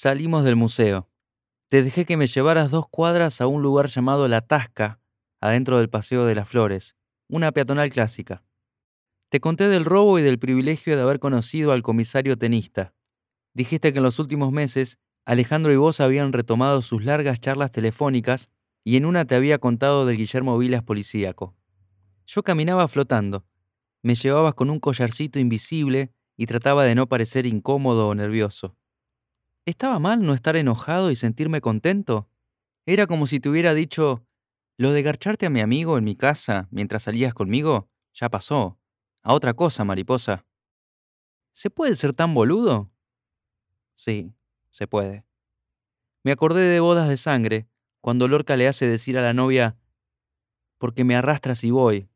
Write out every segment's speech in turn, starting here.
Salimos del museo. Te dejé que me llevaras dos cuadras a un lugar llamado La Tasca, adentro del Paseo de las Flores, una peatonal clásica. Te conté del robo y del privilegio de haber conocido al comisario tenista. Dijiste que en los últimos meses Alejandro y vos habían retomado sus largas charlas telefónicas y en una te había contado del Guillermo Vilas policíaco. Yo caminaba flotando. Me llevabas con un collarcito invisible y trataba de no parecer incómodo o nervioso. ¿Estaba mal no estar enojado y sentirme contento? Era como si te hubiera dicho, lo de garcharte a mi amigo en mi casa mientras salías conmigo, ya pasó. A otra cosa, mariposa. ¿Se puede ser tan boludo? Sí, se puede. Me acordé de bodas de sangre, cuando Lorca le hace decir a la novia, porque me arrastras y voy,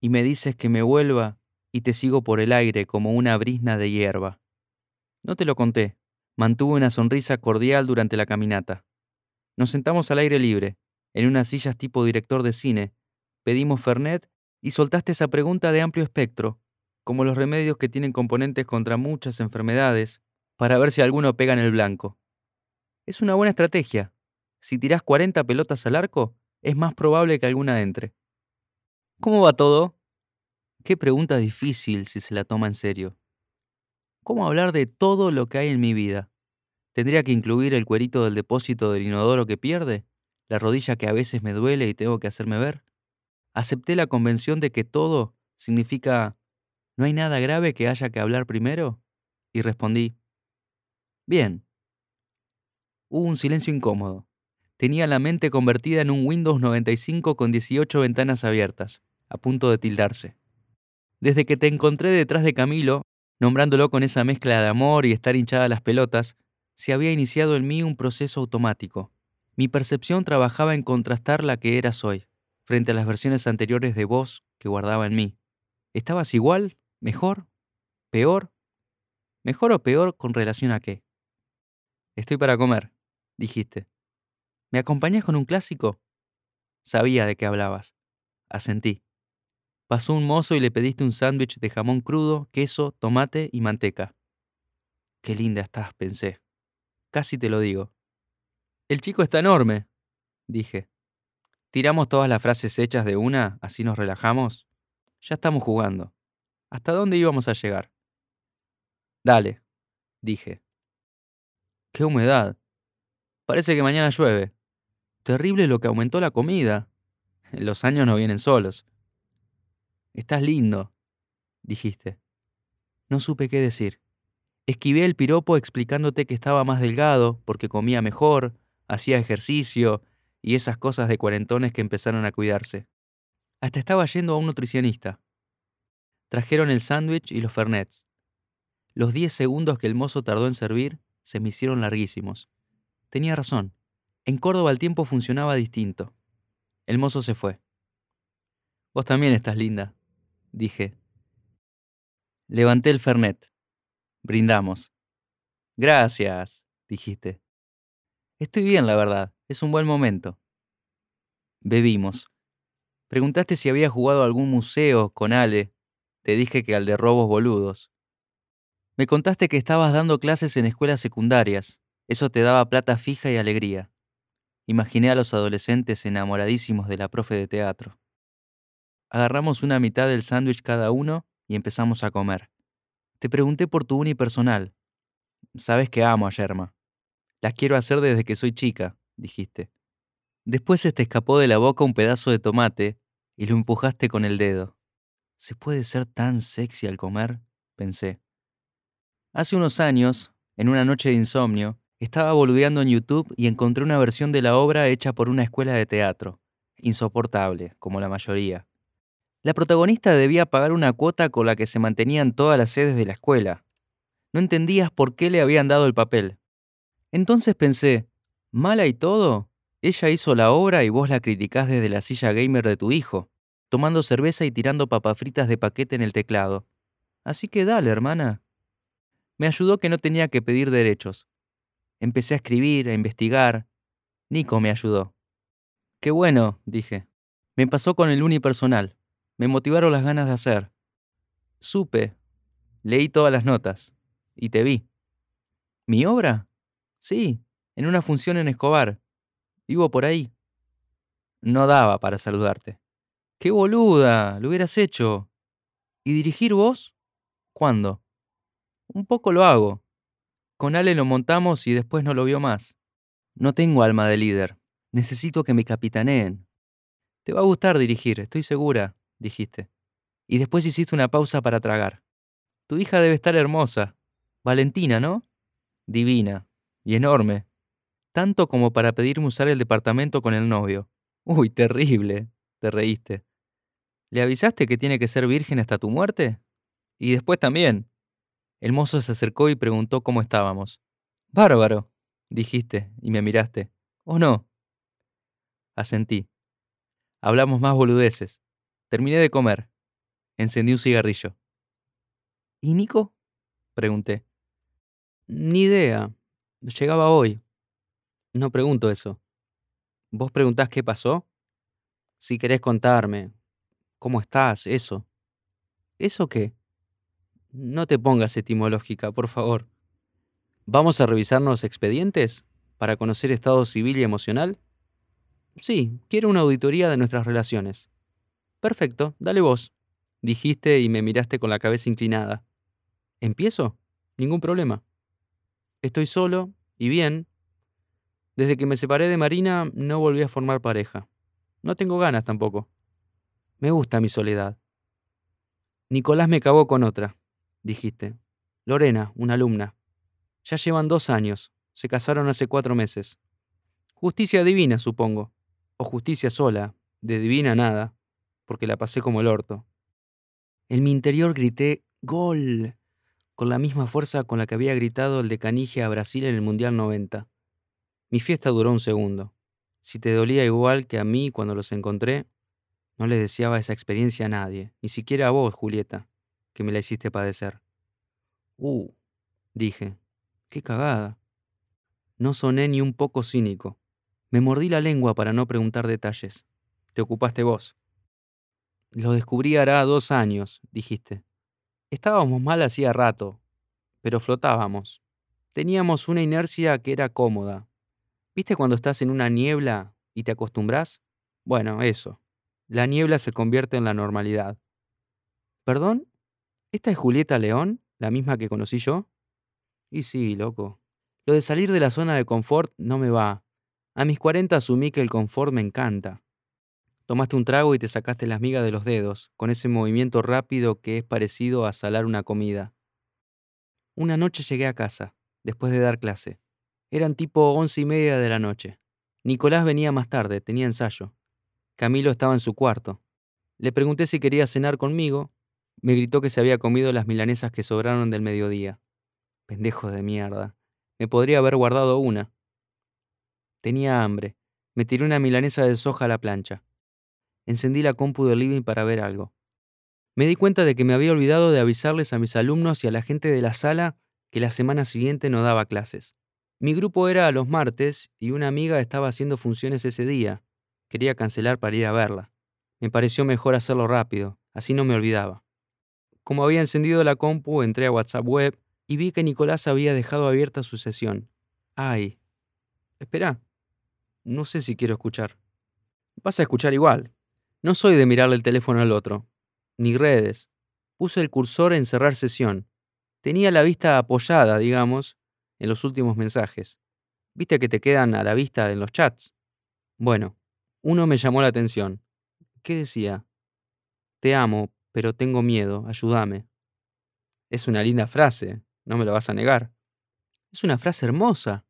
y me dices que me vuelva y te sigo por el aire como una brisna de hierba. No te lo conté. Mantuve una sonrisa cordial durante la caminata. Nos sentamos al aire libre, en unas sillas tipo director de cine, pedimos Fernet y soltaste esa pregunta de amplio espectro, como los remedios que tienen componentes contra muchas enfermedades, para ver si alguno pega en el blanco. Es una buena estrategia. Si tirás 40 pelotas al arco, es más probable que alguna entre. ¿Cómo va todo? Qué pregunta difícil si se la toma en serio. ¿Cómo hablar de todo lo que hay en mi vida? ¿Tendría que incluir el cuerito del depósito del inodoro que pierde? ¿La rodilla que a veces me duele y tengo que hacerme ver? Acepté la convención de que todo significa ¿no hay nada grave que haya que hablar primero? Y respondí, bien. Hubo un silencio incómodo. Tenía la mente convertida en un Windows 95 con 18 ventanas abiertas, a punto de tildarse. Desde que te encontré detrás de Camilo, nombrándolo con esa mezcla de amor y estar hinchada las pelotas, se había iniciado en mí un proceso automático. Mi percepción trabajaba en contrastar la que eras hoy, frente a las versiones anteriores de vos que guardaba en mí. ¿Estabas igual? ¿Mejor? ¿Peor? ¿Mejor o peor con relación a qué? Estoy para comer, dijiste. ¿Me acompañas con un clásico? Sabía de qué hablabas. Asentí. Pasó un mozo y le pediste un sándwich de jamón crudo, queso, tomate y manteca. Qué linda estás, pensé. Casi te lo digo. El chico está enorme, dije. ¿Tiramos todas las frases hechas de una, así nos relajamos? Ya estamos jugando. ¿Hasta dónde íbamos a llegar? Dale, dije. Qué humedad. Parece que mañana llueve. Terrible lo que aumentó la comida. Los años no vienen solos. Estás lindo, dijiste. No supe qué decir. Esquivé el piropo explicándote que estaba más delgado porque comía mejor, hacía ejercicio y esas cosas de cuarentones que empezaron a cuidarse. Hasta estaba yendo a un nutricionista. Trajeron el sándwich y los fernets. Los diez segundos que el mozo tardó en servir se me hicieron larguísimos. Tenía razón. En Córdoba el tiempo funcionaba distinto. El mozo se fue. Vos también estás linda, dije. Levanté el Fernet. Brindamos. Gracias, dijiste. Estoy bien, la verdad. Es un buen momento. Bebimos. Preguntaste si había jugado a algún museo con Ale. Te dije que al de robos boludos. Me contaste que estabas dando clases en escuelas secundarias. Eso te daba plata fija y alegría. Imaginé a los adolescentes enamoradísimos de la profe de teatro. Agarramos una mitad del sándwich cada uno y empezamos a comer. Te pregunté por tu unipersonal. Sabes que amo a Yerma. Las quiero hacer desde que soy chica, dijiste. Después se te escapó de la boca un pedazo de tomate y lo empujaste con el dedo. ¿Se puede ser tan sexy al comer? pensé. Hace unos años, en una noche de insomnio, estaba boludeando en YouTube y encontré una versión de la obra hecha por una escuela de teatro. Insoportable, como la mayoría. La protagonista debía pagar una cuota con la que se mantenían todas las sedes de la escuela. No entendías por qué le habían dado el papel. Entonces pensé, mala y todo, ella hizo la obra y vos la criticás desde la silla gamer de tu hijo, tomando cerveza y tirando papas fritas de paquete en el teclado. Así que dale, hermana. Me ayudó que no tenía que pedir derechos. Empecé a escribir, a investigar. Nico me ayudó. Qué bueno, dije. Me pasó con el unipersonal me motivaron las ganas de hacer. Supe, leí todas las notas y te vi. ¿Mi obra? Sí, en una función en Escobar. Vivo por ahí. No daba para saludarte. ¡Qué boluda! Lo hubieras hecho. ¿Y dirigir vos? ¿Cuándo? Un poco lo hago. Con Ale lo montamos y después no lo vio más. No tengo alma de líder. Necesito que me capitaneen. Te va a gustar dirigir, estoy segura, dijiste. Y después hiciste una pausa para tragar. Tu hija debe estar hermosa. Valentina, ¿no? Divina. Y enorme. Tanto como para pedirme usar el departamento con el novio. Uy, terrible. Te reíste. ¿Le avisaste que tiene que ser virgen hasta tu muerte? Y después también. El mozo se acercó y preguntó cómo estábamos. Bárbaro, dijiste, y me miraste. ¿O no? Asentí. Hablamos más boludeces. Terminé de comer. Encendí un cigarrillo. ¿Y Nico? Pregunté. Ni idea. Llegaba hoy. No pregunto eso. ¿Vos preguntás qué pasó? Si querés contarme. ¿Cómo estás? Eso. ¿Eso qué? No te pongas etimológica, por favor. ¿Vamos a revisarnos expedientes? ¿Para conocer estado civil y emocional? Sí, quiero una auditoría de nuestras relaciones. Perfecto, dale vos, dijiste y me miraste con la cabeza inclinada. ¿Empiezo? Ningún problema. Estoy solo y bien. Desde que me separé de Marina no volví a formar pareja. No tengo ganas tampoco. Me gusta mi soledad. Nicolás me cagó con otra, dijiste. Lorena, una alumna. Ya llevan dos años. Se casaron hace cuatro meses. Justicia divina, supongo o justicia sola, de divina nada, porque la pasé como el orto. En mi interior grité ¡Gol! con la misma fuerza con la que había gritado el de Canigia a Brasil en el Mundial 90. Mi fiesta duró un segundo. Si te dolía igual que a mí cuando los encontré, no le deseaba esa experiencia a nadie, ni siquiera a vos, Julieta, que me la hiciste padecer. Uh, dije, qué cagada. No soné ni un poco cínico. Me mordí la lengua para no preguntar detalles. Te ocupaste vos. Lo descubrí hará dos años, dijiste. Estábamos mal hacía rato, pero flotábamos. Teníamos una inercia que era cómoda. ¿Viste cuando estás en una niebla y te acostumbras? Bueno, eso. La niebla se convierte en la normalidad. ¿Perdón? ¿Esta es Julieta León, la misma que conocí yo? Y sí, loco. Lo de salir de la zona de confort no me va. A mis 40 asumí que el confort me encanta. Tomaste un trago y te sacaste las migas de los dedos, con ese movimiento rápido que es parecido a salar una comida. Una noche llegué a casa, después de dar clase. Eran tipo once y media de la noche. Nicolás venía más tarde, tenía ensayo. Camilo estaba en su cuarto. Le pregunté si quería cenar conmigo. Me gritó que se había comido las milanesas que sobraron del mediodía. Pendejo de mierda. Me podría haber guardado una. Tenía hambre. Me tiré una milanesa de soja a la plancha. Encendí la compu del living para ver algo. Me di cuenta de que me había olvidado de avisarles a mis alumnos y a la gente de la sala que la semana siguiente no daba clases. Mi grupo era a los martes y una amiga estaba haciendo funciones ese día. Quería cancelar para ir a verla. Me pareció mejor hacerlo rápido, así no me olvidaba. Como había encendido la compu, entré a WhatsApp web y vi que Nicolás había dejado abierta su sesión. Ay. Espera, no sé si quiero escuchar. Vas a escuchar igual. No soy de mirarle el teléfono al otro. Ni redes. Puse el cursor en cerrar sesión. Tenía la vista apoyada, digamos, en los últimos mensajes. ¿Viste que te quedan a la vista en los chats? Bueno, uno me llamó la atención. ¿Qué decía? Te amo, pero tengo miedo, ayúdame. Es una linda frase, no me lo vas a negar. Es una frase hermosa.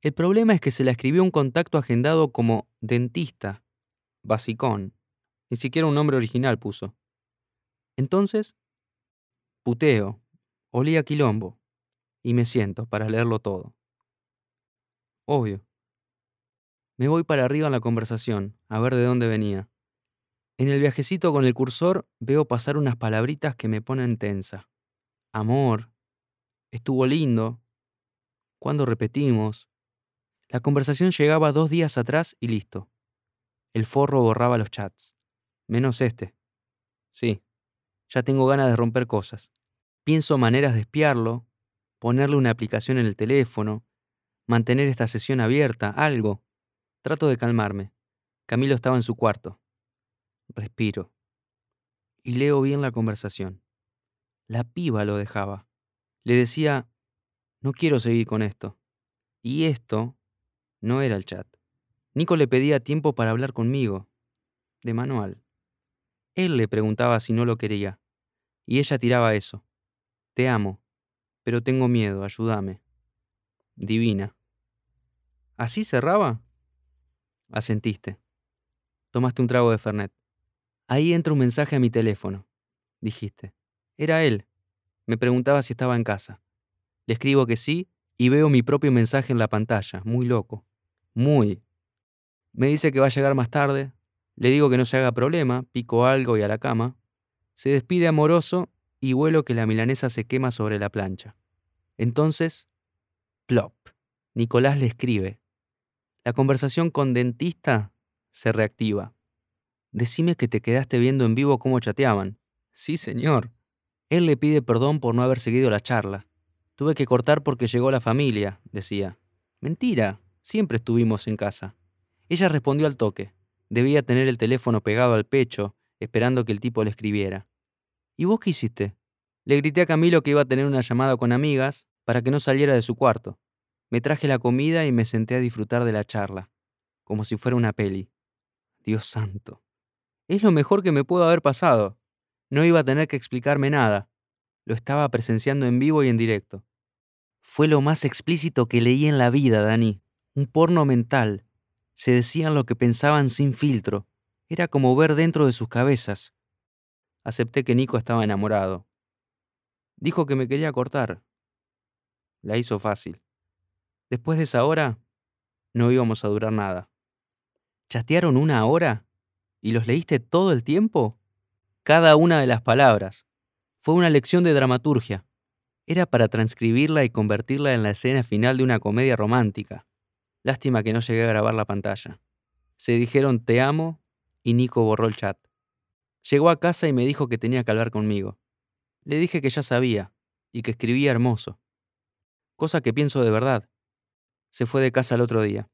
El problema es que se la escribió un contacto agendado como dentista, basicón. Ni siquiera un nombre original puso. Entonces, puteo, olía quilombo, y me siento para leerlo todo. Obvio. Me voy para arriba en la conversación, a ver de dónde venía. En el viajecito con el cursor veo pasar unas palabritas que me ponen tensa. Amor. Estuvo lindo. ¿Cuándo repetimos? La conversación llegaba dos días atrás y listo. El forro borraba los chats. Menos este. Sí, ya tengo ganas de romper cosas. Pienso maneras de espiarlo, ponerle una aplicación en el teléfono, Mantener esta sesión abierta, algo. Trato de calmarme. Camilo estaba en su cuarto. Respiro. Y leo bien la conversación. La piba lo dejaba. Le decía, no quiero seguir con esto. Y esto no era el chat. Nico le pedía tiempo para hablar conmigo. De manual. Él le preguntaba si no lo quería. Y ella tiraba eso. Te amo, pero tengo miedo, ayúdame. Divina. ¿Así cerraba? Asentiste. Tomaste un trago de Fernet. Ahí entra un mensaje a mi teléfono, dijiste. Era él. Me preguntaba si estaba en casa. Le escribo que sí y veo mi propio mensaje en la pantalla, muy loco. Muy. Me dice que va a llegar más tarde. Le digo que no se haga problema, pico algo y a la cama. Se despide amoroso y vuelo que la milanesa se quema sobre la plancha. Entonces, plop. Nicolás le escribe. La conversación con dentista se reactiva. Decime que te quedaste viendo en vivo cómo chateaban. Sí, señor. Él le pide perdón por no haber seguido la charla. Tuve que cortar porque llegó la familia, decía. Mentira, siempre estuvimos en casa. Ella respondió al toque. Debía tener el teléfono pegado al pecho, esperando que el tipo le escribiera. ¿Y vos qué hiciste? Le grité a Camilo que iba a tener una llamada con amigas para que no saliera de su cuarto. Me traje la comida y me senté a disfrutar de la charla, como si fuera una peli. Dios santo. Es lo mejor que me pudo haber pasado. No iba a tener que explicarme nada. Lo estaba presenciando en vivo y en directo. Fue lo más explícito que leí en la vida, Dani. Un porno mental. Se decían lo que pensaban sin filtro. Era como ver dentro de sus cabezas. Acepté que Nico estaba enamorado. Dijo que me quería cortar. La hizo fácil. Después de esa hora, no íbamos a durar nada. ¿Chatearon una hora? ¿Y los leíste todo el tiempo? Cada una de las palabras. Fue una lección de dramaturgia. Era para transcribirla y convertirla en la escena final de una comedia romántica. Lástima que no llegué a grabar la pantalla. Se dijeron te amo y Nico borró el chat. Llegó a casa y me dijo que tenía que hablar conmigo. Le dije que ya sabía y que escribía hermoso. Cosa que pienso de verdad. Se fue de casa el otro día.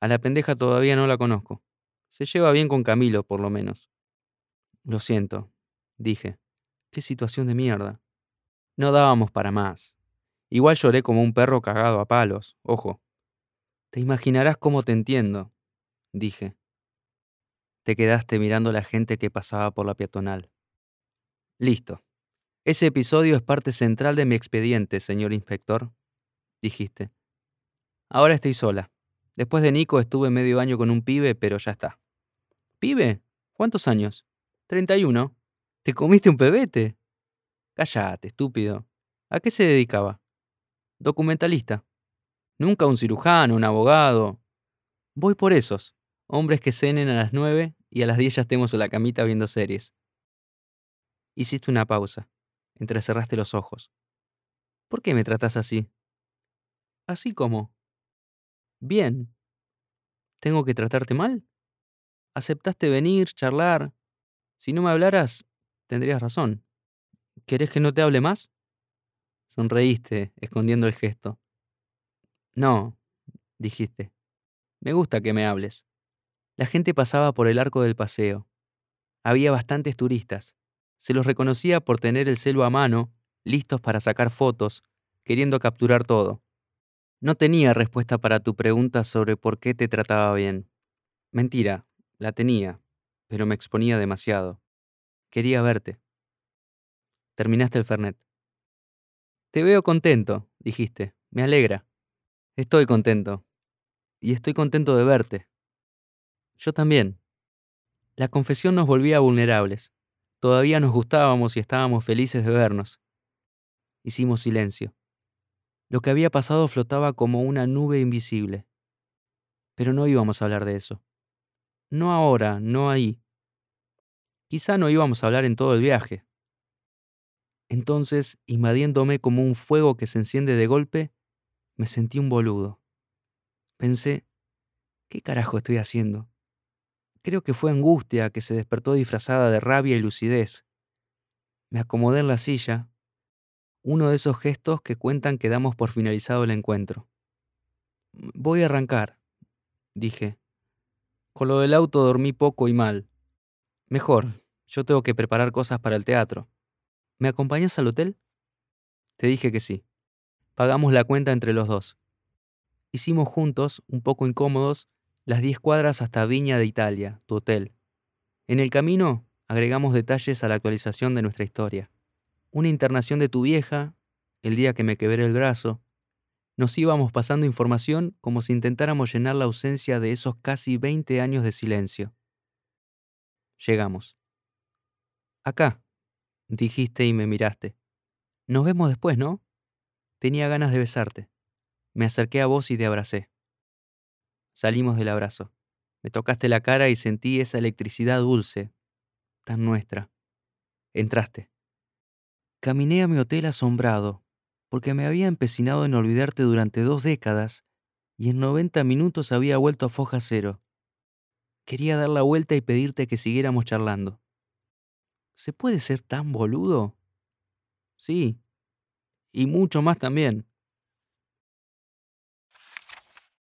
A la pendeja todavía no la conozco. Se lleva bien con Camilo, por lo menos. Lo siento, dije. Qué situación de mierda. No dábamos para más. Igual lloré como un perro cagado a palos, ojo. Te imaginarás cómo te entiendo, dije. Te quedaste mirando a la gente que pasaba por la peatonal. Listo. Ese episodio es parte central de mi expediente, señor inspector, dijiste. Ahora estoy sola. Después de Nico estuve medio año con un pibe, pero ya está. ¿Pibe? ¿Cuántos años? 31. ¿Te comiste un pebete? Cállate, estúpido. ¿A qué se dedicaba? Documentalista. Nunca un cirujano, un abogado. Voy por esos. Hombres que cenen a las 9 y a las 10 ya estemos en la camita viendo series. Hiciste una pausa. Entrecerraste los ojos. ¿Por qué me tratas así? Así como. Bien. ¿Tengo que tratarte mal? Aceptaste venir, charlar. Si no me hablaras, tendrías razón. ¿Querés que no te hable más? Sonreíste, escondiendo el gesto. No, dijiste. Me gusta que me hables. La gente pasaba por el arco del paseo. Había bastantes turistas. Se los reconocía por tener el celo a mano, listos para sacar fotos, queriendo capturar todo. No tenía respuesta para tu pregunta sobre por qué te trataba bien. Mentira, la tenía, pero me exponía demasiado. Quería verte. Terminaste el Fernet. Te veo contento, dijiste. Me alegra. Estoy contento. Y estoy contento de verte. Yo también. La confesión nos volvía vulnerables. Todavía nos gustábamos y estábamos felices de vernos. Hicimos silencio. Lo que había pasado flotaba como una nube invisible. Pero no íbamos a hablar de eso. No ahora, no ahí. Quizá no íbamos a hablar en todo el viaje. Entonces, invadiéndome como un fuego que se enciende de golpe, me sentí un boludo. Pensé, ¿qué carajo estoy haciendo? Creo que fue angustia que se despertó disfrazada de rabia y lucidez. Me acomodé en la silla, uno de esos gestos que cuentan que damos por finalizado el encuentro. Voy a arrancar, dije. Con lo del auto dormí poco y mal. Mejor, yo tengo que preparar cosas para el teatro. ¿Me acompañas al hotel? Te dije que sí. Pagamos la cuenta entre los dos. Hicimos juntos, un poco incómodos, las 10 cuadras hasta Viña de Italia, tu hotel. En el camino agregamos detalles a la actualización de nuestra historia. Una internación de tu vieja, el día que me quebré el brazo. Nos íbamos pasando información como si intentáramos llenar la ausencia de esos casi 20 años de silencio. Llegamos. Acá, dijiste y me miraste. Nos vemos después, ¿no? Tenía ganas de besarte. Me acerqué a vos y te abracé. Salimos del abrazo. Me tocaste la cara y sentí esa electricidad dulce, tan nuestra. Entraste. Caminé a mi hotel asombrado, porque me había empecinado en olvidarte durante dos décadas y en 90 minutos había vuelto a foja cero. Quería dar la vuelta y pedirte que siguiéramos charlando. ¿Se puede ser tan boludo? Sí, y mucho más también.